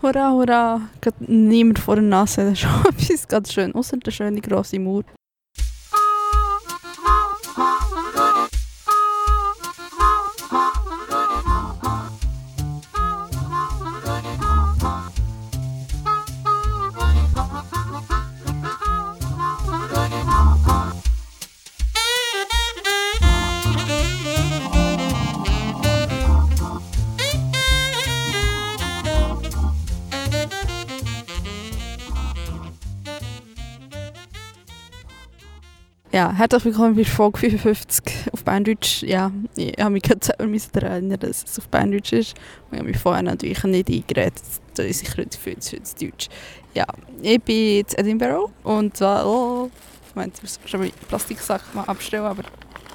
Hurra, hurra! Gerade niemand vor der Nase, das ist etwas ganz schön. Außer der schöne grosse Mauer. Ja, herzlich willkommen bei Folge 55 auf Berndeutsch. Ja, ich habe mich gerade selber erinnern, dass es auf Berndeutsch ist. Und ich habe mich vorher natürlich nicht eingeredet, da ist ich heute für Deutsch. Ja, ich bin jetzt Edinburgh und zwar, oh, Moment, ich muss schon mal Plastiksack mal abstellen, aber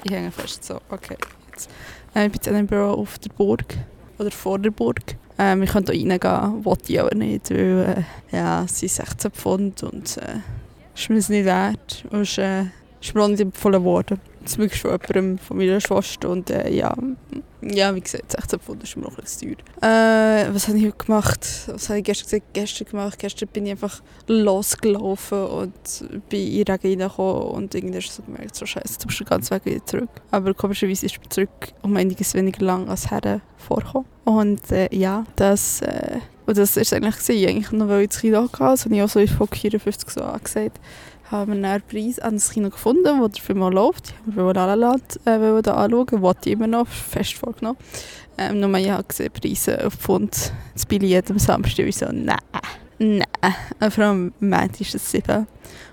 ich hänge fest. So, okay, jetzt. Äh, ich bin in Edinburgh auf der Burg, oder vor der Burg. Ähm, ich könnte hier reingehen, wollte ich aber nicht, weil äh, ja, es sind 16 Pfund und äh, ist mir nicht wert. Und, äh, ist mir auch nicht empfohlen worden. Zumindest von jemandem von meiner Schwester. Und äh, ja, ja, wie gesagt, 16 Pfund ist mir ein bisschen teuer. Äh, was habe ich heute gemacht? Was habe ich gestern gesagt? Gestern gemacht. Gestern bin ich einfach losgelaufen und bin in den Regen reingekommen und hast du gemerkt, so scheiße, du bist den ganzen Weg wieder zurück. Aber komischerweise ist mir zurück um einiges weniger lang als her vorgekommen. Und äh, ja, das... Äh, und das war es eigentlich, eigentlich noch, weil ich das Kino hatte. Das habe ich auch so in Folge 54 so angesagt haben wir einen Preis an das Kino gefunden, der dafür mal läuft. Ich wollte La La Land äh, anschauen, wollte ich immer noch, fest vorgenommen. Ähm, nur ich habe gesehen, Preise auf Pfund, das Billett am Samstag, ich so, nein, nein. Vor allem am Montag ist es sieben.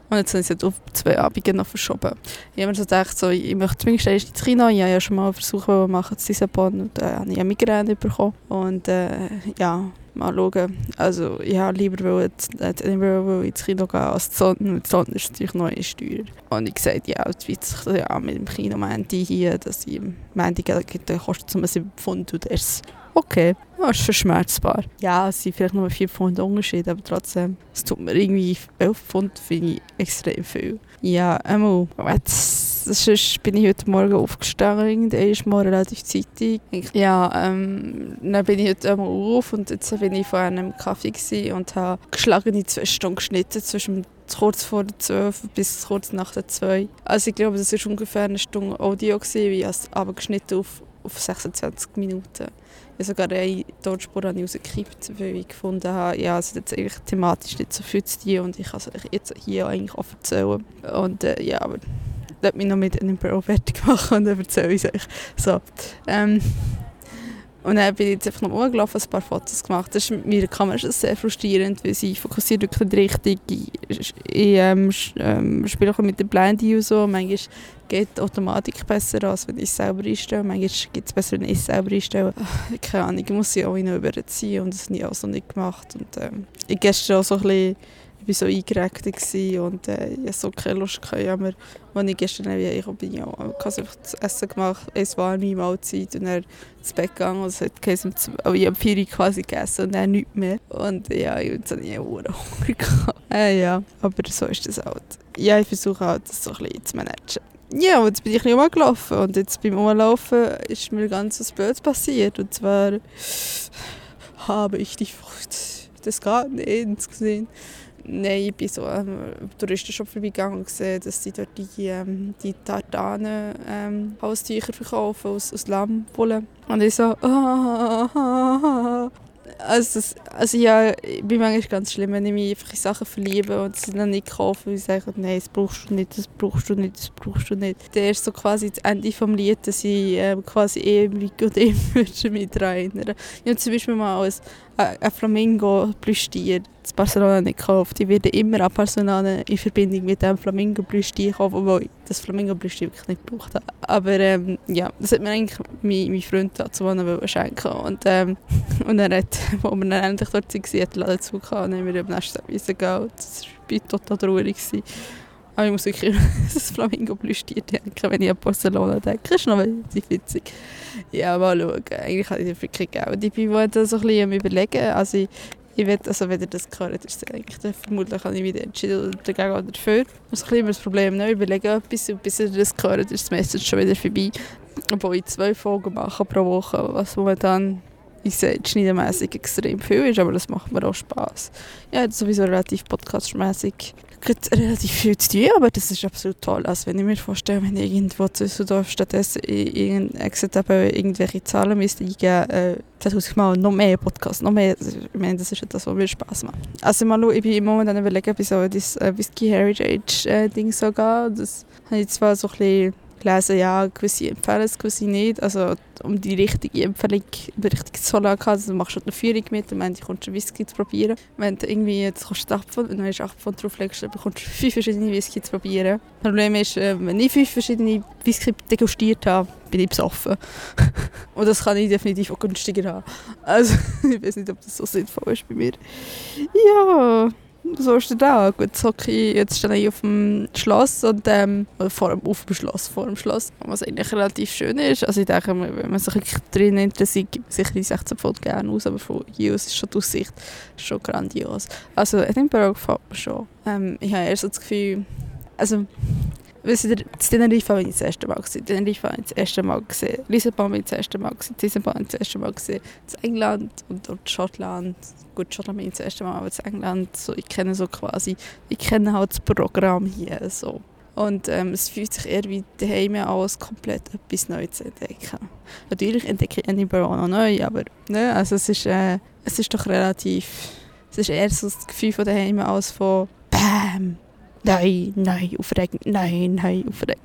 Und jetzt haben sie es auf zwei Abende noch verschoben. Ich habe mir so gedacht, so, ich möchte zumindest ins Kino. Ich habe ja schon mal einen Versuch machen zu Lissabon und da äh, habe ich eine Migräne bekommen. Und äh, ja, mal schauen. Also ich habe lieber Edinburgh ins Kino gehen als die Sonne. Die Sonne ist natürlich noch Steuer. Und ich sagte, ja, wird sich ja, mit dem Kino Mandy hier, dass ich im dann kostet es um 7 Pfund und das okay. Das ist verschmerzbar. Ja, es sind vielleicht nur 4 Pfund Unterschied, aber trotzdem, es tut mir irgendwie 11 Pfund, finde ich extrem viel. Ja, einmal, sonst bin ich heute Morgen aufgestanden, irgendwann mal relativ zeitig. Ja, ähm, dann bin ich heute einmal auf und jetzt bin ich vor einem Kaffee und habe geschlagene zwei Stunden geschnitten zwischen kurz vor der 12 bis kurz nach der 2. Also ich glaube, das war ungefähr eine Stunde Audio, gewesen, wie es aber geschnitten auf, auf 26 Minuten. Ich habe sogar eine Tonspur rausgekippt, weil ich gefunden habe, ja, es ist jetzt eigentlich thematisch nicht so viel zu tun und ich kann es jetzt hier eigentlich auch erzählen. Und äh, ja, aber lass mich noch mit einem Pro fertig machen und dann erzähle ich es euch. So, ähm, und dann bin ich jetzt einfach noch rumgelaufen, ein paar Fotos gemacht. Das ist mit meiner Kamera sehr frustrierend, weil sie fokussiert wirklich richtig. Ich, ich ähm, ähm, spiele auch mit der Blind und so. Manchmal geht die Automatik besser, als wenn ich es selber einstelle. Manchmal geht es besser, wenn ich es selber einstelle. Keine Ahnung, ich muss sie auch noch überziehen und das habe ich auch so nicht gemacht. Und, ähm, ich gestern auch so ein bisschen ich war so eingeregt und äh, ich hatte so keine Lust. Gehabt. Aber als ich gestern heimgekommen bin, ich auch, ich habe einfach das Essen gemacht, es war meine Mahlzeit und dann ins Bett gegangen und es hat geheißen, oh, ich habe vier quasi gegessen und dann nichts mehr. Und ja, ich auch Hunger gehabt. Äh, ja, aber so ist das halt. Ja, ich versuche halt, das so ein bisschen zu managen. Ja, und jetzt bin ich ein rumgelaufen und jetzt beim Umlaufen ist mir ganz was Blödes passiert. Und zwar habe ich die Frucht des Gartens gesehen. Nein, ich bin so am ähm, Touristenshop vorbeigegangen und gesehen, dass sie dort die, ähm, die Tartanen ähm, Haustücher verkaufen aus, aus Lammwolle. Und ich so, ah, ah, ah, also, das, also ja, ich bin manchmal ganz schlimm, wenn ich mich einfach in Sachen verliebe und sie dann nicht kaufe, weil ich sage, nein, das brauchst du nicht, das brauchst du nicht, das brauchst du nicht. Der ist so quasi das Ende vom Lied, dass ich äh, quasi ewig und immer mich daran erinnere. Ich habe zum Beispiel mal ein, ein Flamingo Plüschtier in Barcelona nicht gekauft. Ich werde immer an Barcelona in Verbindung mit dem Flamingo Plüschtier kaufen, obwohl ich das Flamingo Plüschtier wirklich nicht gebraucht habe. Aber ähm, ja, das hat mir eigentlich mein, mein Freund dazu schenken und, ähm, und er hat, wo wir dann endlich dort waren, hat er Laden zugehört und dann haben wir am nächsten Tag gehen. Das war total traurig. Gewesen. Aber ich muss wirklich das Flamingo Plüschtier denken, wenn ich an Barcelona denke. Ist noch relativ witzig. Ja, mal schauen. Eigentlich habe ich wirklich Geld. Ich bin da so ein bisschen am überlegen. Also ich, ich will, also wenn ihr das gehört, ist eigentlich dann vermutlich habe ich wieder entschieden dagegen oder dafür. Das ist ein das Problem. Ne? Ich überlege etwas und bis ihr das gehört, ist das Message schon wieder vorbei. Obwohl ich zwei Folgen mache pro Woche, was momentan ich sehe, schneidemässig extrem viel ist, aber das macht mir auch Spass. Ja, sowieso relativ podcastmäßig gibt relativ viel zu tun, aber das ist absolut toll. Also wenn ich mir vorstelle, wenn ich irgendwo Düsseldorf stattdessen in Exit irgendwelche Zahlen müsste eingeben, äh, dann muss ich mal noch mehr Podcasts, noch mehr. Also, ich meine, das ist das, was mir Spaß macht. Also mal ich bin im Moment an überlegen, wie so das äh, Whisky Heritage äh, Ding so geht. Das habe ich zwar so ein bisschen gelesen, ja, gewisse empfehlen es, gewisse nicht. Also um die richtige Empfehlung, die richtige Zolle zu also, du machst du eine Führung mit wenn du kommst einen Whisky zu probieren. Wenn du irgendwie, jetzt kostet 8 Pfund, wenn du 8 Pfund drauflegst, dann bekommst du fünf verschiedene Whisky zu probieren. Das Problem ist, äh, wenn ich fünf verschiedene Whisky degustiert habe, bin ich besoffen. und das kann ich definitiv auch günstiger haben. Also ich weiß nicht, ob das so sinnvoll ist bei mir. Ja so ist es da. Jetzt, ich, jetzt stehe ich auf dem Schloss und ähm, vor dem, auf dem Schloss, vor dem Schloss, was eigentlich relativ schön ist. Also ich denke, wenn man sich drin interessiert, gibt man sicher die 16 Pfund gerne aus, aber von hier aus ist schon die Aussicht schon grandios. Also Edinburgh gefällt mir schon. Ähm, ich habe eher so das Gefühl, also Weißt du, das Teneriffa bin ich das erste Mal gesehen. Teneriffa habe ich das erste Mal gesehen. Lissabon bin ich das erste Mal gesehen. Lissabon habe ich das erste Mal gesehen. Das England und dort Schottland. Gut, Schottland bin ich das erste Mal, aber das England, so, ich kenne so quasi, ich kenne halt das Programm hier so. Und ähm, es fühlt sich eher wie daheim an, als komplett etwas Neues zu entdecken. Natürlich entdecke ich Edinburgh auch noch neu, aber ne, also es ist, äh, es ist doch relativ, es ist eher so das Gefühl von daheim als von BAM! Nein, nein, aufregend, nein, nein, aufregend.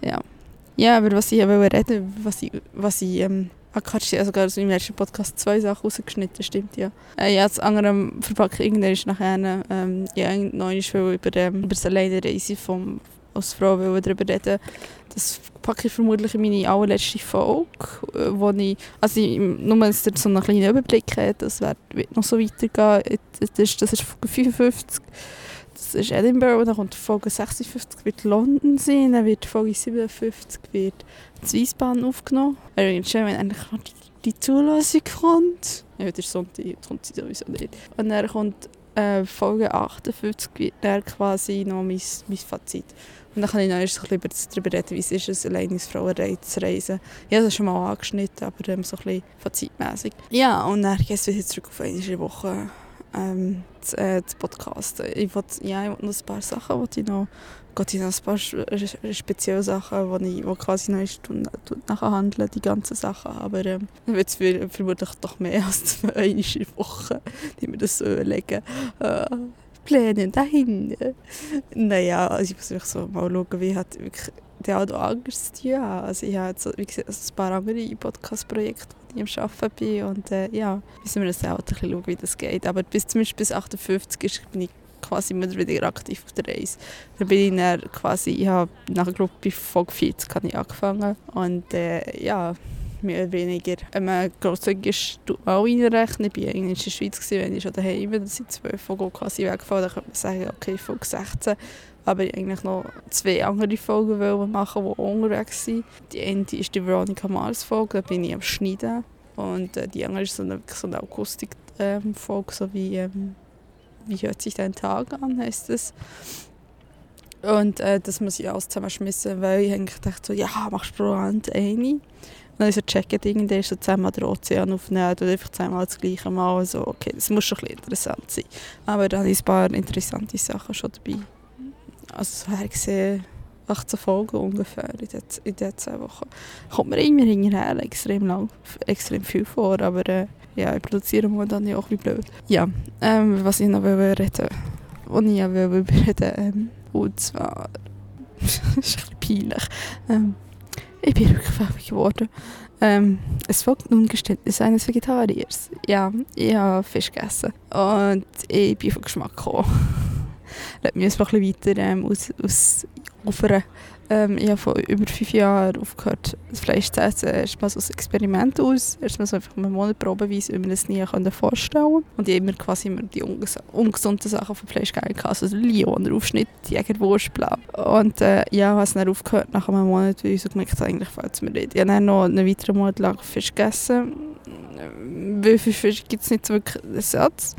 Ja. Ja, aber was ich wollte reden, was ich, was ich ähm, Akatsch, also sogar im letzten Podcast zwei Sachen rausgeschnitten, stimmt ja. Äh, ja, das andere verpacke irgendwann ist nachher, ähm, ja, noch über, ähm, über das Alleinreise vom, als Frau darüber reden. Das packe ich vermutlich in meine allerletzte Folge, äh, wo ich, also ich, nur dass ihr so einen kleinen Überblick habt, das wird noch so weitergehen, das ist, das ist Folge 55 das ist Edinburgh, dann kommt Folge 56 wird London sein, dann wird Folge 57 wird in Wiesbaden aufgenommen. Wäre schön, wenn endlich noch die, die Zulassung kommt. Ja, das ist Sonntag, kommt sie sowieso nicht. Und dann kommt äh, Folge 58 wird dann quasi noch mein, mein Fazit. Und dann kann ich noch erst ein bisschen darüber reden, wie es ist, als alleine als Frau zu reisen. Habe das schon mal angeschnitten, aber ähm, so ein bisschen fazitmäßig. Ja, und dann geht es wieder zurück auf eine Woche ähm, zu, äh, zu podcasten. Ich wollte ja, noch ein paar Sachen, wollte ich noch, Gott, ich noch ein paar spezielle Sachen, die ich wo quasi noch eine Stunde nachhandeln, die ganzen Sachen. Aber ähm, dann wird es vermutlich doch mehr als zwei Wochen, die mir das so überlegen. Äh, Pläne dahin. Naja, also ich muss wirklich so mal schauen, wie hat wirklich der auch anders zu tun. Also ich habe jetzt, wie gesagt, ein paar andere Podcast-Projekte, die am Arbeiten bin und äh, ja, müssen wir das auch ein bisschen schauen, wie das geht. Aber bis zumindest bis 58 ist, bin ich quasi immer wieder aktiv auf der Reise. Dann bin ich dann quasi, ich habe nach der Gruppe Folge 40 habe ich angefangen und äh, ja, mehr oder weniger. Wenn man grosszügig ist, tut man auch reinrechnen. Ich war in der Schweiz, gewesen, wenn ich schon daheim bin, sind zwölf Folgen quasi weggefallen. Dann könnte man sagen, okay, Folge 16 aber ich eigentlich noch zwei andere Folgen machen, die unterwegs sind. Die eine ist die Veronica Mars Folge, da bin ich am Schneiden. Und äh, die andere ist so eine, so eine Akustik-Folge, ähm, so wie ähm, «Wie hört sich dein Tag an?» heisst das. Und äh, das muss ich alles zusammenschmissen, weil ich eigentlich dachte so, ja, machst du pro Hand eine. Und dann ist so gecheckt, irgendwie so zusammen den Ozean aufnehmen oder einfach zweimal das gleiche Mal. Also, okay, das muss schon ein bisschen interessant sein. Aber da habe ich ein paar interessante Sachen schon dabei. Also so gesehen 18 Folgen ungefähr in diesen den zwei Wochen. Kommt mir immer hinterher extrem lang, extrem viel vor, aber äh, ja, ich produziere momentan ja auch wie blöd. Ja, ähm, was ich noch will reden was ich will reden ähm, und zwar, das ist ein bisschen peinlich, ähm, ich bin rückfällig geworden. Ähm, es folgt nun Geständnis eines Vegetariers. Ja, ich habe Fisch gegessen und ich bin von Geschmack gekommen mich noch ein bisschen weiter ähm, aus, aus offern. Ähm, ich habe vor über fünf Jahren aufgehört, das Fleisch zu essen. Erstmal so ein Experiment aus. Erstmal so einfach einen Monat probeweise, weil wir das nie vorstellen konnte. Und ich habe immer quasi immer die unges ungesunden Sachen vom Fleisch gegeben. Also Lion, Aufschnitt, Jägerwurst, bla. Und äh, ja, habe es dann aufgehört nach einem Monat, weil ich so gemerkt habe, eigentlich fällt es mir nicht. Ich habe dann noch einen weiteren Monat lang Fisch gegessen. Weil für Fisch gibt es nicht wirklich Ersatz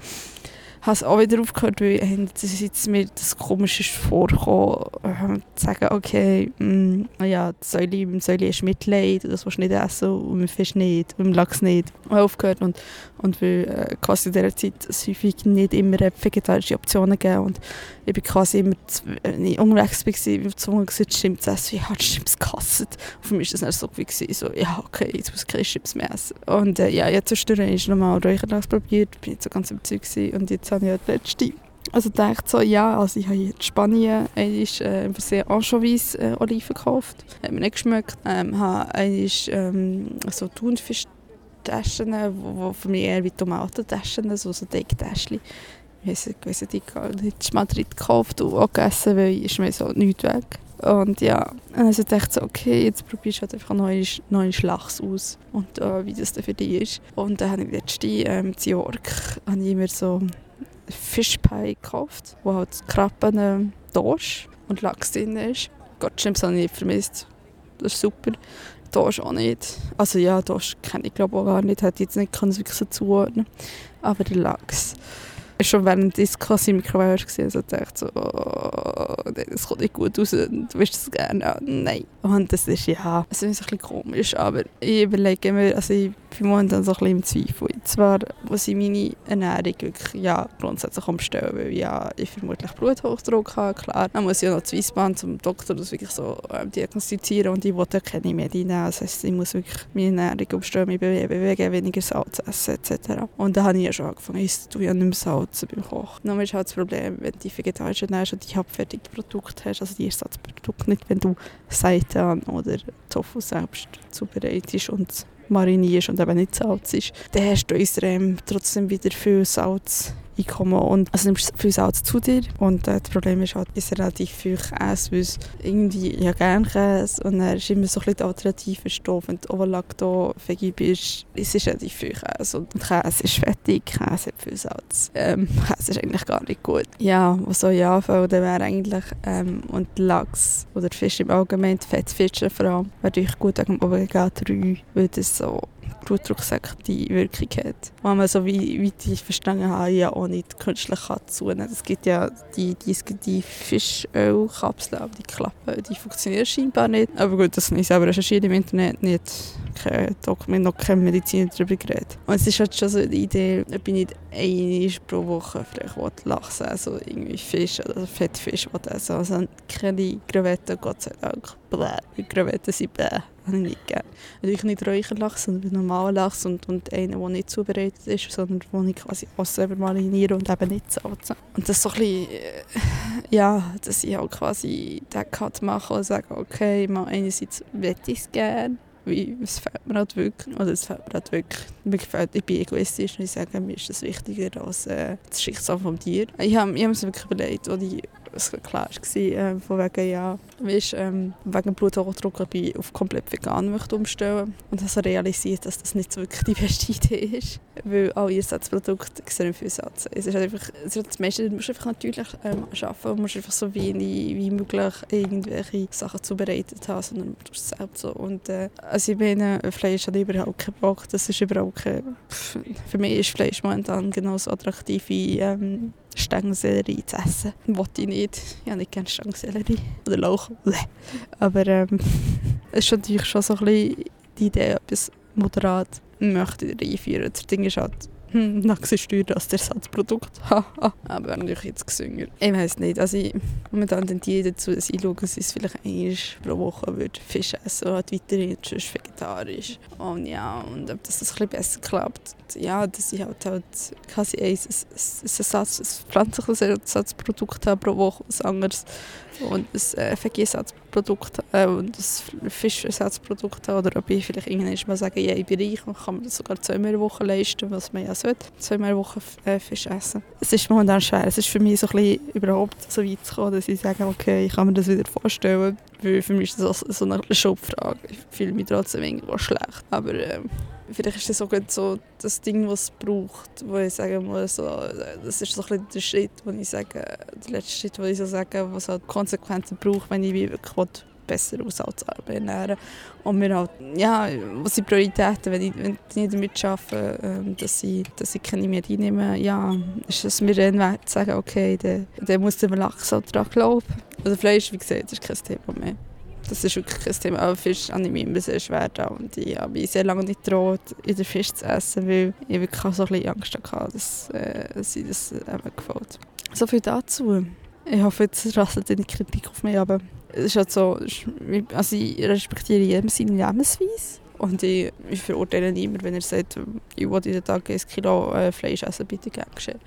habe es auch wieder aufgehört, weil es jetzt mir das komisch ist vorgekommen, äh, zu sagen, okay, mh, mm, ja, das Säule, im Säule ist Mitleid, das willst du nicht essen und im Fisch nicht, und im Lachs nicht. Ich habe aufgehört und, und weil äh, quasi in dieser Zeit häufig nicht immer vegetarische Optionen gegeben und ich bin quasi immer, ich unterwegs war, ich gezwungen gewesen, Chips zu essen, ja, Chips gehasst. für mich war das dann so gewesen, so, ja, okay, jetzt muss ich keine Chips mehr essen. Und äh, ja, jetzt zwischendurch nochmal Räucherlachs probiert, bin nicht so ganz überzeugt gewesen. und jetzt habe ich ja die also dachte so, ja, also ich habe in Spanien einmal äh, sehr Anchovies äh, Oliven gekauft. Hat mir nicht geschmeckt. Ähm, habe einmal ähm, so Thunfischtaschen, die für mich eher wie Tomatentaschen, so, so Decktäschchen ich weiß nicht, ich habe in Madrid gekauft und auch gegessen, weil ist mir so nichts weg. Und ja, also dachte so, okay, jetzt probierst du halt einfach neue, neue Lachs aus und äh, wie das dann für dich ist. Und dann habe ich letzte ähm, in York habe ich mir so Fischpie gekauft, wo halt Krabben, äh, Dorsch und Lachs drin ist. Gott, Chips habe ich nicht vermisst. Das ist super. Dorsch auch nicht. Also ja, Dorsch kenne ich glaube auch gar nicht, hätte ich jetzt nicht können, wirklich so zuordnen Aber der Lachs schon während des quasi im Mikrowelle gesehen also dachte so, oh, das kommt nicht gut raus, du willst das gerne, oh, nein. Und das ist ja, es ist ein bisschen komisch, aber ich überlege mir, also ich bin momentan so ein bisschen im Zweifel. Zwar muss ich meine Ernährung wirklich ja, grundsätzlich umstellen, weil ja, ich vermutlich Bluthochdruck habe, klar. Dann muss ich auch noch zu Weissbahn zum Doktor das wirklich so ähm, diagnostizieren und ich wollte keine Medien nehmen. Das heisst, ich muss wirklich meine Ernährung umstellen, mich bewegen, weniger Salz essen etc. Und da habe ich ja schon angefangen, ich tue ja nicht mehr Salz beim Kochen. Dann ist halt das Problem, wenn du vegetarisch ernährst und die halbfertige Produkte hast, also die Ersatzprodukte, nicht wenn du Seitan oder Tofu selbst zubereitest und marinierst und eben nicht Salz ist, dann hast du extrem trotzdem wieder viel Salz Einkommen und also nimmst viel Salz zu dir. Und äh, das Problem ist halt, dass relativ viel Käse, weil irgendwie ja gerne Käse. Und dann ist immer so ein bisschen der alternative Stoff, wenn du Overlacto-Veggie bist, es ist relativ viel Käse. Und Käse ist fettig, Käse hat viel Salz. Ähm, Käse ist eigentlich gar nicht gut. Ja, was soll ich anfangen, dann wäre eigentlich ähm, und Lachs oder Fisch im Allgemeinen, Fettfische vor allem, wäre natürlich gut wegen Omega-3, weil das so blutdrucksenkende Wirkung hat. Wenn man so wie, wie ich verstanden habe, ja auch nicht künstlich zunehmen Es gibt ja die, die, die Fischölkapseln, aber die Klappen, die funktionieren scheinbar nicht. Aber gut, das habe ich selber recherchiert im Internet, nicht kein Dokument, noch keine Medizin darüber geredet. Und es ist halt schon so die Idee, ob ich nicht einmal pro Woche vielleicht Lachs essen, also irgendwie Fisch oder Fettfisch essen. Also keine Krevetten, Gott sei Dank. Bläh. Krevetten sind bläh habe ich nicht gerne. Natürlich nicht Räucherlachs, sondern normalen Lachs und, und einen, der nicht zubereitet ist, sondern den ich quasi auch selber mariniere und eben nicht salze. Und das so ein bisschen, äh, ja, dass ich auch quasi den Cut mache und sage, okay, mal einerseits möchte ich es gerne, wie, es fällt mir halt wirklich, oder es fällt mir halt wirklich, mir gefällt, ich bin egoistisch und ich sage, mir ist das wichtiger als äh, das Schicksal vom Tier. Ich habe ich hab mir wirklich überlegt, als ich es klar war, äh, von wegen, ja, weißt, ähm, wegen Bluthochdruck ich auf komplett vegan möchte umstellen. Und habe so realisiert, dass das nicht so wirklich die beste Idee ist, weil alle Ersatzprodukte extrem viel Satz Es ist einfach, es ist das meiste, du musst einfach natürlich ähm, arbeiten, du musst einfach so wenig wie möglich irgendwelche Sachen zubereitet haben, sondern du es selbst so. Und äh, also ich meine, Fleisch hat überhaupt keinen Bock, das ist überhaupt kein, für mich ist Fleisch momentan genauso attraktiv wie ähm, Stangensellerie zu essen. Wollte ich nicht. Ich habe nicht gerne Stangensellerie. Oder Lauch. Aber ähm, es ist natürlich schon so ein bisschen die Idee, etwas moderat möchte einführen. Das Ding ist halt, hm, Nachsesteuer als Ersatzprodukt. Aber wäre natürlich jetzt gesünger. Ich weiß nicht. Also ich, momentan tendiere dazu, dass ich schaue, dass ich vielleicht einmal pro Woche würde Fisch essen halt weiterhin sonst vegetarisch. Und ja, und ob das, das ein bisschen besser klappt. Ja, dass ich halt, halt quasi ein, ein, ein, Ersatz, ein pflanzliches Ersatzprodukt habe pro Woche, was anderes und ein äh, Vergiersatzprodukt äh, und ein Fischersatzprodukt oder ob ich vielleicht irgendwann mal sage, ja, ich bin reich und kann mir das sogar zweimal in der Woche leisten, was man ja sollte, zweimal in der Woche äh, Fisch essen. Es ist momentan schwer. Es ist für mich so ein bisschen überhaupt so weit zu kommen, dass ich sage, okay, ich kann mir das wieder vorstellen, weil für mich ist das so eine Schubfrage. Ich fühle mich trotzdem irgendwo schlecht, aber ähm, vielleicht ist das auch so das Ding, was es braucht, wo ich sagen muss, so, das ist so ein der Schritt, wo ich sage, der letzte Schritt, wo ich so sage, was halt Konsequenzen braucht, wenn ich wirklich besser aus als ernähren. Und wir halt, ja, was sind Prioritäten, wenn ich, wenn ich nicht damit arbeite, ähm, dass, ich, dass ich keine mehr reinnehme, ja, ist es mir dann wert zu sagen, okay, dann, dann muss der Lachs halt daran glauben. Also Fleisch, wie gesagt, ist kein Thema mehr. Das ist wirklich kein Thema. Aber Fisch habe ich mir immer sehr schwer da und ich habe mich sehr lange nicht getraut, den Fisch zu essen, weil ich wirklich auch so ein bisschen Angst hatte, dass, äh, ich das eben gefällt. So viel dazu. Ich hoffe, jetzt rasselt nicht Kritik auf mich, aber es ist halt so, also ich respektiere jedem seine Lebensweise. Und ich, ich verurteile niemanden, wenn er sagt, ich will jeden Tag ein Kilo äh, Fleisch essen, bitte gerne geschehen.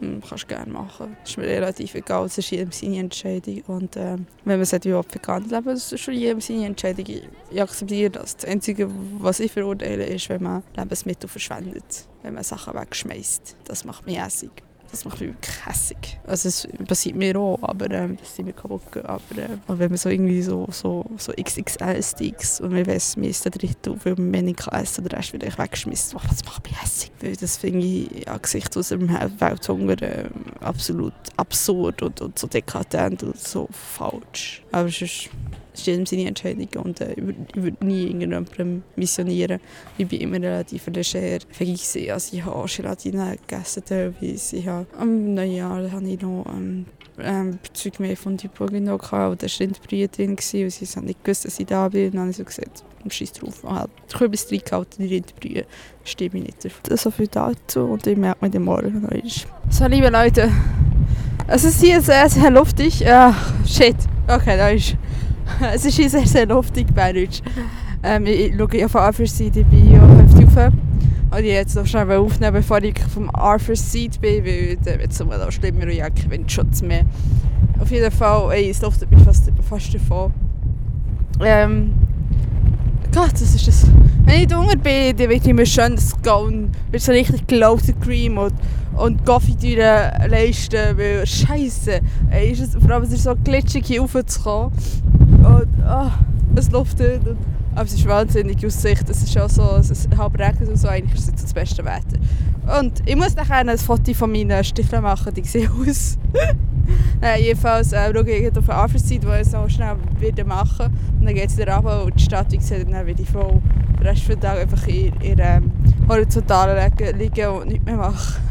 Kannst du gerne machen. Das ist mir relativ egal, es ist jedem seine Entscheidung. Und äh, wenn man ich will vegan leben, das ist schon jedem seine Entscheidung. Ich akzeptiere das. Das Einzige, was ich verurteile, ist, wenn man Lebensmittel verschwendet. Wenn man Sachen wegschmeißt. Das macht mich hässlich. Das macht mich wirklich hässig. Also es passiert mir auch, aber ähm, dass sie mir kaputt. Aber äh, wenn man so irgendwie so, so, so XXL-Sticks und man mir ist der dritte, weil man wenig kann essen und der Rest wird ich weggeschmissen. Oh, das macht mich hässig. Weil das finde ich angesichts aus dem Welthunger äh, absolut absurd und, und so dekadent und so falsch. Aber es ist das ist jedem seine Entscheidung und äh, ich würde würd nie irgendjemandem missionieren. Ich bin immer relativ leger vergessen. Also ich habe Gelatine gegessen teilweise. Ich habe, am Neujahr habe ich noch ähm, ähm, Zeug mehr von die Burgino gehabt, war Rindbrühe drin und sie haben nicht gewusst, dass ich da bin. Und dann habe ich so gesagt, scheiß drauf, ich habe die Kürbis drin gehalten, die Rindbrühe, stimme ich nicht dafür. So viel dazu und ich merke mir den morgen noch So, liebe Leute, es ist hier sehr, sehr luftig. Ach, shit. Okay, da ist es ist sehr, sehr luftig bei Deutsch. Ähm, ich schaue ja von Arthur's Seite bei Hälfte rauf. Und ich jetzt noch schnell aufnehmen, bevor ich vom Arthur's Seite bin, weil dann wird es immer noch schlimmer und ich habe keinen Windschutz mehr. Auf jeden Fall, ey, es luftet mich fast, fast davon. Ähm, Gott, das ist das. Wenn ich Hunger bin, dann wird immer schön das Gaun, wird so richtig gelaufen Cream und, und Coffee leisten, weil Scheiße, ey, ist es, vor allem es ist so glitschig hier raufzukommen. Und oh, es luftet. Und, aber es ist wahnsinnig Aussicht. Es ist auch so, es ist halb regnet und so. Eigentlich ist es das beste Wetter. Und ich muss nachher ein Foto von meinen Stiften machen. Die sehen aus. Nein, jedenfalls äh, schaue ich auf die Anfahrtszeit, die ich so schnell wieder machen Und dann geht es wieder runter und die Stadt, wie gesagt, dann wieder voll den Rest des Tages einfach in, in ähm, Horizontalen liegen und nichts mehr machen.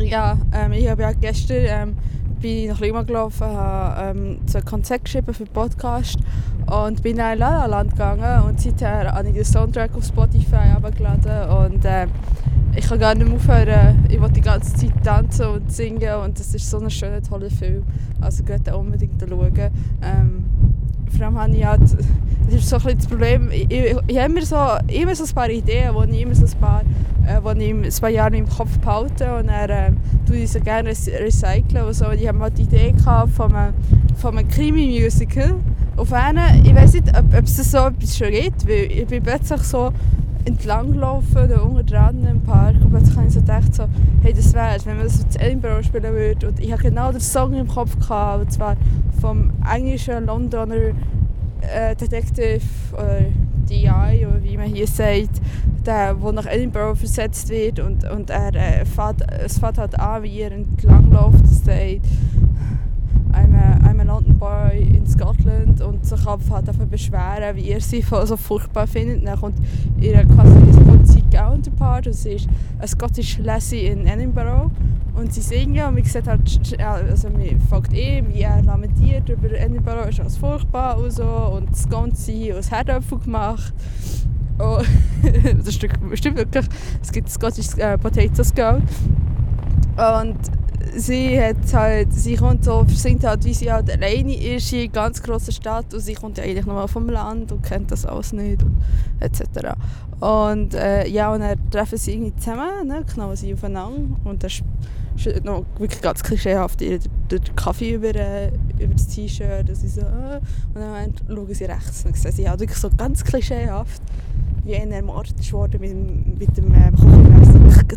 Ja, ähm, ich habe ja gestern ähm, bin nach Lima gelaufen, habe ähm, so ein Konzept geschrieben für den Podcast und bin dann in La La Land gegangen und seither habe ich den Soundtrack auf Spotify abgeladen und äh, ich kann gar nicht mehr aufhören. Ich wollte die ganze Zeit tanzen und singen und es ist so ein schöner, toller Film. Also geht da unbedingt schauen. Ähm, vor allem habe ich halt, das ist so ein das Problem, ich, ich, ich habe immer so, immer so ein paar Ideen, die ich immer so ein paar, äh, die ich ein paar Jahre im Kopf behalte und dann äh, tue ich sie gerne recyceln und so. Und ich habe mal die Idee gehabt von einem, von einem Krimi-Musical. Auf einen, ich weiß nicht, ob, ob es so etwas schon gibt, weil ich bin plötzlich so entlang gelaufen, da unten dran im Park und plötzlich habe ich so gedacht, so, hey, das wäre wenn man das in Edinburgh spielen würde. Und ich hatte genau den Song im Kopf, gehabt, und zwar vom englischen Londoner äh, Detective oder DI, oder wie man hier sagt, der, der nach Edinburgh versetzt wird und, und er äh, fährt, es fährt halt an, wie er entlang läuft, sagt, I'm a London Boy in Scotland und sich halt davon beschweren, wie er sie so furchtbar findet. Dann kommt ihre Cousin Counterpart und sie ist ein Scottish Lassie in Edinburgh und sie singen und man sieht halt, also man fragt ihm, wie er lamentiert über Edinburgh, ist alles furchtbar und so und das Ganze aus Herdöpfel gemacht. Oh, das stimmt wirklich, es gibt Scottish äh, Potato Skull und sie hat halt, sie kommt so, singt halt, wie sie halt alleine ist in einer ganz grossen Stadt und sie kommt ja eigentlich nochmal vom Land und kennt das alles nicht und etc. Und äh, ja, und dann treffen sie irgendwie zusammen, ne, knallen sie aufeinander und das ist noch wirklich ganz klischeehaft, ihr den Kaffee über, äh, über das T-Shirt, dass sie so, äh, und dann schauen sie rechts und dann sehen sie halt wirklich so ganz klischeehaft wie einer ermordet worden mit, mit dem äh,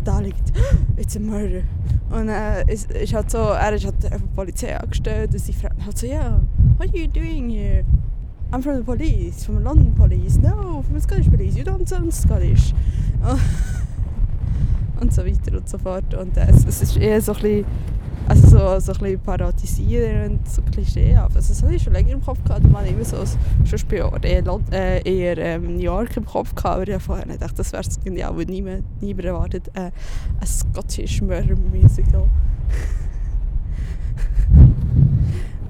da liegt, it's a murder. Und äh, ist halt so, er ist halt von der Polizei angestellt und sie fragt halt so, ja, yeah, what are you doing here? I'm from the police, from the London police. No, from the Scottish police, you don't sound Scottish. und so weiter und so fort. Und äh, es, es ist eher so ein bisschen Also so, so ein bisschen parodisieren und so Klischee. Also das habe ich schon länger im Kopf gehabt. Man immer so, schon bei eher, äh, eher ähm, New York im Kopf gehabt, aber ich habe vorher nicht gedacht, das wäre genial, weil niemand, niemand erwartet äh, ein Scottish Murder Musical.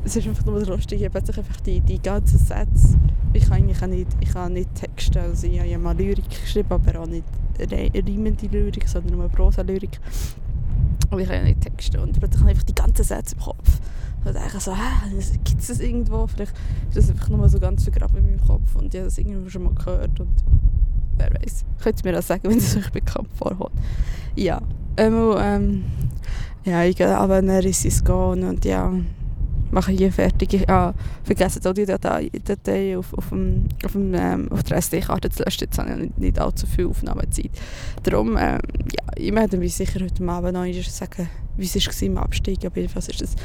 es ist einfach nur lustig, ich habe einfach die, die ganzen Sätze, ich kann eigentlich nicht, ich kann nicht Texte, also ich habe ja mal Lyrik geschrieben, aber auch nicht reimende Lyrik, sondern nur Prosa-Lyrik. Und ich ja nicht Texte und plötzlich habe ich einfach die ganzen Sätze im Kopf. Und denke so, hä, gibt es das irgendwo? Vielleicht ist das einfach nur so ganz vergraben in meinem Kopf und ich habe das irgendwo schon mal gehört und wer weiß. Könnt ihr mir das sagen, wenn es euch bekannt vorkommt? Ja, ähm, ähm, ja, ich gehe aber ist es gehen und ja, mache hier fertig. Ich habe vergessen, auch die Datei, Datei auf, auf, dem, auf, dem, ähm, auf der SD-Karte zu löschen. Jetzt habe ich nicht, allzu viel Aufnahmezeit. Darum, ähm, ja, ich werde mir sicher heute Abend noch sagen, wie es war im Abstieg. Aber jedenfalls ist es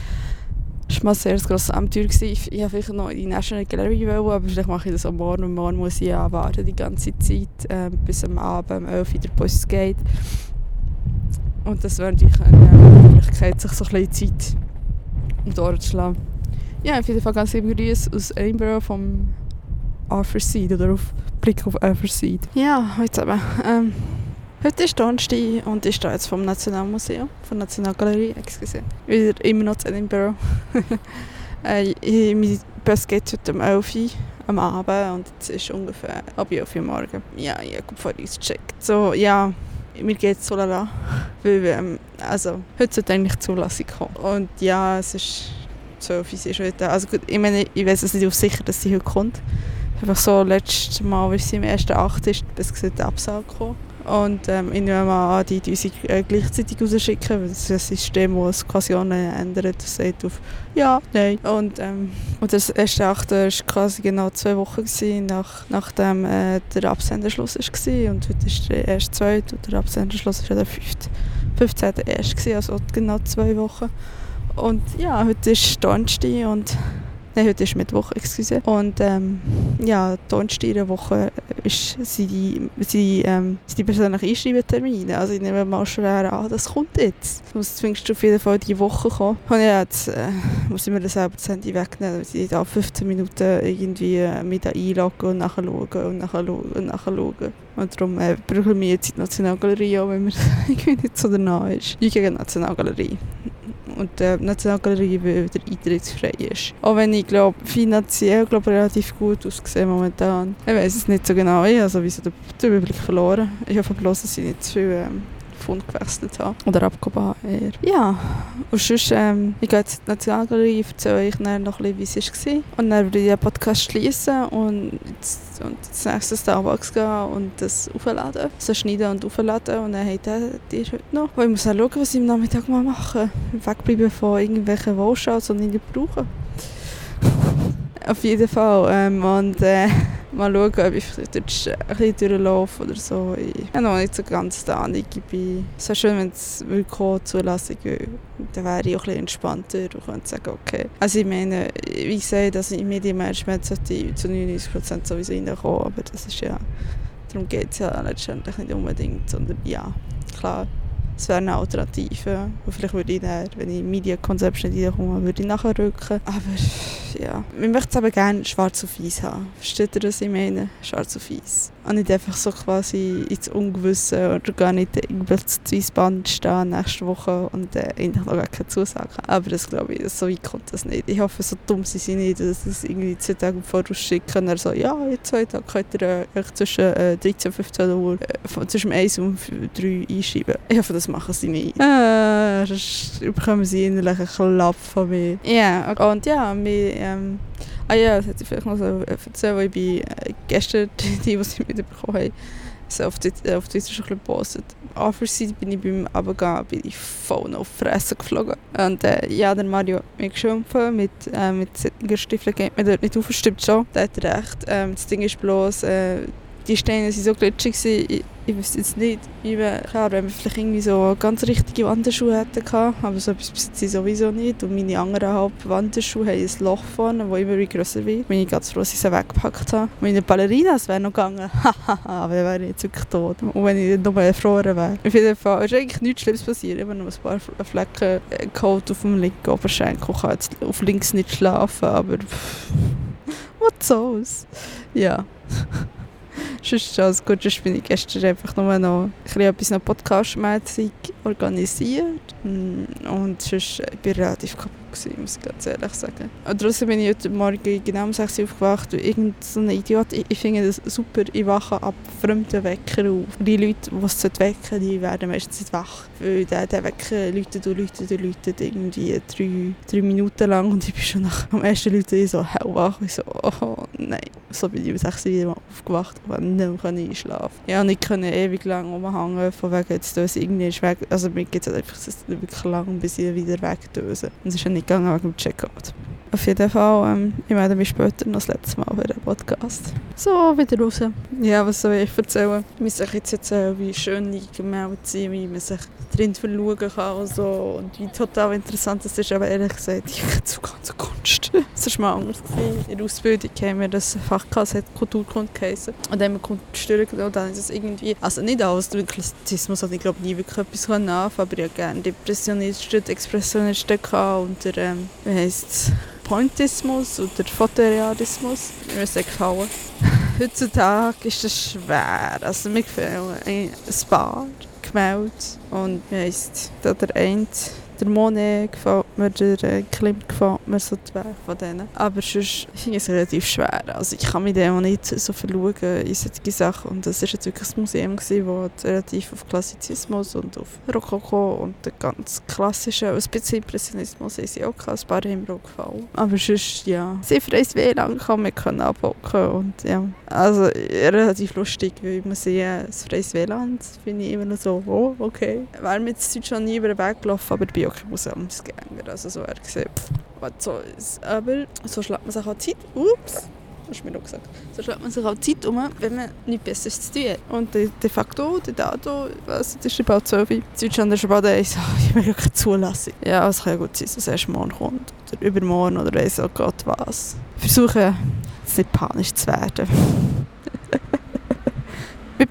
das war mal sehr grosses Abenteuer. Ich, ich vielleicht noch in die National Gallery wollen, aber vielleicht mache ich das am Morgen und morgen muss ich ja warten die ganze Zeit, äh, bis am Abend um 11 Uhr der Bus geht. Und das wäre natürlich eine Möglichkeit, sich so ein bisschen Zeit durchzuschlagen. Ja, auf jeden Fall ganz liebe Grüße aus Edinburgh vom Seed oder auf Blick auf Seed. Ja, heute eben. Ähm, heute ist Donnerstag und ich stehe jetzt vom Nationalmuseum, von der Nationalgalerie, excuse. Wieder immer noch in Edinburgh. äh, mein Bus geht heute um 11 Uhr am Abend und es ist ungefähr ab 11 Uhr morgen. Ja, ich habe vorhin gecheckt. So, ja, mir geht es so lala. Weil, ähm, also, heute sollte eigentlich Zulassung kommen. Und ja, es ist 12 Uhr ist heute. Also gut, ich meine, ich weiß es nicht auf sicher, dass sie heute kommt. Einfach so, letztes Mal, als sie im ersten Acht ist, bis gesagt Absage gekommen. Und ähm, ich nehme mal an, die, sie äh, gleichzeitig rausschicken, weil das ist ein System, das quasi ändert. Das sagt auf Ja, Nein. Und, ähm, und das erste Achte war quasi genau zwei Wochen, gewesen, nach, nachdem äh, der Absenderschluss war. Und heute ist der erste zweite und der Absenderschluss war der fünfte. 15. erst, also genau zwei Wochen. Und ja, heute ist Donnerstag und Nein, heute ist Mittwoch, excuse. Und ähm, ja, Donnerstag in der Woche ist, sind, die, sind, ähm, sind die persönlichen Einschreibetermine. Also ich nehme mal schwer an, das kommt jetzt. Es muss zumindest auf jeden Fall diese Woche kommen. Und ja, jetzt äh, muss ich mir das selber das Handy wegnehmen, weil ich da 15 Minuten irgendwie äh, einloggen und nachschauen und nachschauen und nachschauen. Und darum äh, brauchen wir jetzt die Nationalgalerie auch, wenn mir irgendwie nicht so danach ist. Ich die Nationalgalerie und die Nationalgalerie wieder eintrittsfrei ist. Auch wenn ich glaube, finanziell glaub, relativ gut aussehe momentan. Ich weiß es nicht so genau, ich habe sowieso den Überblick verloren. Ich hoffe bloß, dass ich nicht zu viel ähm, Pfund gewechselt habe. Oder abgehoben habe eher. Ja, und sonst, ähm, ich gehe jetzt in die Nationalgalerie, erzähle euch dann noch ein bisschen, wie es war. Und dann würde ich den Podcast schließen und, jetzt, und als nächstes Starbucks gehen und das aufladen. So schneiden und aufladen und dann habt ihr die heute noch. Und ich muss auch schauen, was ich am Nachmittag mal mache. Wegbleiben von irgendwelchen Wohlschauts, die ich nicht brauche. Auf jeden Fall. Ähm, und äh, mal schauen, ob ich dort ein bisschen durchlaufe oder so. Ich habe noch nicht so ganz die Ahnung. Ich bin so schön, wenn es willkommen Zulassung dann wäre ich auch ein bisschen entspannter und könnte sagen, okay. Also ich meine, wie gesagt, also im Medienmanagement sollte ich zu 99% sowieso reinkommen, aber das ist ja, darum geht es ja letztendlich nicht unbedingt, sondern ja, klar es wäre eine Alternative. Und vielleicht würde ich dann, wenn ich Media Conception reinkomme, würde ich nachher rücken. Aber ja, wir möchten es aber gerne schwarz auf weiß haben. Versteht ihr, was ich meine? Schwarz auf weiß. Und nicht einfach so quasi ins Ungewisse oder gar nicht plötzlich ins Band stehen nächste Woche und äh, eigentlich noch gar keine Zusage Aber das glaube ich, so weit kommt das nicht. Ich hoffe, so dumm sind sie nicht, dass sie es irgendwie zwei Tage vorausschicken und dann so, ja, in zwei Tagen könnt ihr äh, zwischen äh, 13 und 15 Uhr äh, zwischen 1 und 3 einschreiben. Ich hoffe, das machen sie nicht. Äh, sonst bekommen sie innerlich einen Klapp von mir. Ja, yeah, und ja, wir, ähm, Ah ja, das hätte ich vielleicht noch so erzählen, weil ich bin äh, gestern, die, die sie mitbekommen haben, so auf, Twitter, auf Twitter schon ein bisschen gepostet. Anfangs bin ich beim Abgehen bin ich voll auf die Fresse geflogen. Und äh, ja, der Mario hat mich geschimpft, mit, äh, mit solchen geht man dort nicht auf, stimmt schon. Der hat recht. Ähm, das Ding ist bloß, äh, die Steine waren so glitschig, ich wüsste jetzt nicht, wie man, klar, wenn wir vielleicht irgendwie so ganz richtige Wanderschuhe hätten gehabt, aber so etwas besitze ich sowieso nicht. Und meine anderen halb Wanderschuhe haben ein Loch vorne, das immer grösser wird. Bin ich ganz froh, dass ich sie weggepackt habe. Meine Ballerinas wären noch gegangen, aber dann wäre ich jetzt wirklich tot. Und wenn ich nur erfroren wäre. Auf jeden Fall ist eigentlich nichts Schlimmes passiert. Immer noch ein paar Flecken äh, geholt auf dem linken Oberschenkel. Ich kann jetzt auf links nicht schlafen, aber pff, was soll's. Ja. Sonst alles gut. Sonst bin ich gestern einfach nur noch ein bisschen etwas podcastmäßig organisiert. Mm, und sonst äh, bin ich relativ kaputt gewesen, muss ich ganz ehrlich sagen. Und trotzdem bin ich heute Morgen genau um 6 Uhr aufgewacht und irgend so Idiot, ich, ich finde das super, ich wache ab fremden Wecker auf. Die Leute, die es wecken die werden meistens nicht wach. Weil der, der Wecker läutet und läutet und läutet irgendwie drei, drei Minuten lang und ich bin schon nach dem ersten Leuten so hellwach. Ich so, oh nein. So bin ich um 6 Uhr wieder aufgewacht und nicht mehr einschlafen Ja, und ich konnte ewig lang rumhängen, von wegen jetzt irgendwie weg. Also mir geht es halt einfach wirklich lang, bis ich wieder wegdöse. Und es ist ja nicht gegangen wegen dem Checkout. Auf jeden Fall, ähm, ich melde mich später noch das letzte Mal für den Podcast. So, wieder raus. Ja, was soll ich erzählen? Ich muss euch jetzt erzählen, wie schön die Gemälde sind, wie man sich drin verschauen kann und so. Und wie total interessant das ist. Aber ehrlich gesagt, ich habe Zugang zur Kunst. Das war mal anders. Gewesen. In der Ausbildung haben wir das Fach gehabt, hat Kulturkunde geheißen. Und dann haben wir Kunst und dann ist es irgendwie, also nicht alles durch Klassizismus, hatte ich glaube nie wirklich etwas anfangen aber ich hatte gerne Depressionisten, Expressionisten und der, ähm, wie heisst es? Pointismus oder Fotorealismus. Mir ist gefallen. Heutzutage ist das schwer. Also mir gefällt ein paar Gemälde und wie heisst der eine der Monet gefällt mir, der äh, Klimt gefällt mir, so zwei von denen. Aber sonst finde ich es relativ schwer. Also ich kann mich dem nicht so verschauen in solche Sachen. Und das war jetzt wirklich ein Museum, das relativ auf Klassizismus und auf Rokoko und den ganz klassischen, ein bisschen Impressionismus haben sie auch ein paar haben mir gefallen. Aber sonst, ja, sehr freies WLAN kann man können abhocken und ja, also relativ lustig, weil man sieht, das freies WLAN finde ich immer noch so, oh, okay. Wäre mir jetzt schon nie über den Weg gelaufen, aber bei auch kein Museumsgänger. Also so er gesehen, was soll's. Aber so schlägt man sich auch Zeit. Ups! hast du mir noch gesagt. So schlägt man sich auch Zeit um, wenn man nichts Besseres zu tun hat. Und de, de facto, de dato, was, das ist bald 12 Uhr. Deutschland ist bald eins, so, ich will keine Zulassung. Ja, es kann ja gut sein, dass es erst morgen kommt. Oder übermorgen oder auch Gott was. Versuchen, jetzt nicht panisch zu werden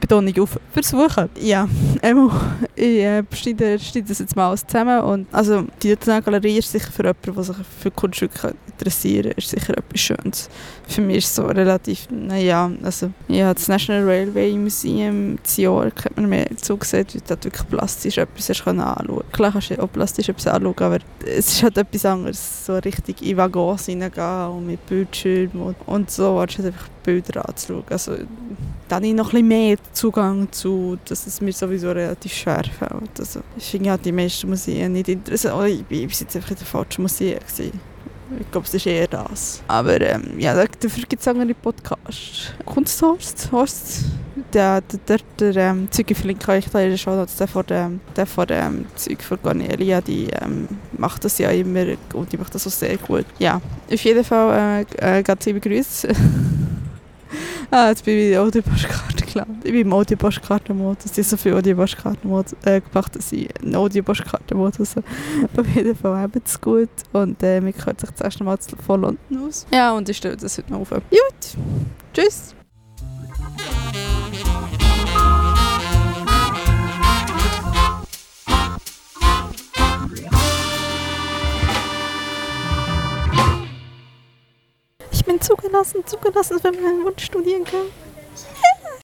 Betonung auf versuchen. Ja, einmal, ich äh, das jetzt mal alles zusammen. Und, also, die Nationalgalerie ist sicher für jemanden, der sich für Kunststücke interessiert, ist sicher etwas Schönes. Für mich ist es so relativ, naja, also, ja, das National Railway Museum in York hat man mir zugesehen, du dort wirklich plastisch etwas anschauen kannst. Klar kannst du auch plastisch etwas anschauen, aber es ist halt etwas anderes, so richtig in Waggons reingehen und mit Bildschirmen und, und so, anstatt einfach Bilder anzuschauen. Also, da habe ich noch ein mehr Zugang zu, dass es mir sowieso relativ schwer fällt. Also, ich finde halt die meisten Museen nicht interessant. Oh, ich war jetzt einfach in der falschen Museen. Gewesen. Ich glaube, es ist eher das. Aber ähm, ja, dafür gibt es andere Podcasts. Kunsthorst, Horst, der, der, der, der ähm, Zeuge verlinke ich da in der der von dem, der von dem Zeug von Cornelia, die ähm, macht das ja immer und die macht das auch sehr gut. Ja, auf jeden Fall äh, äh, ganz liebe Grüße. ah, jetzt bin ich in der Audiopostkarten gelandet. Ich bin im Audiopostkartenmodus. Ich habe so viele Audiopostkarten äh, gemacht, dass ich einen Audiopostkartenmodus habe. Auf jeden Fall haben es gut. Und äh, wir hören sich das erste Mal von London aus. Ja, und ich stelle das heute noch auf. Gut, tschüss. Zugelassen, zugelassen, wenn man einen Wunsch studieren kann.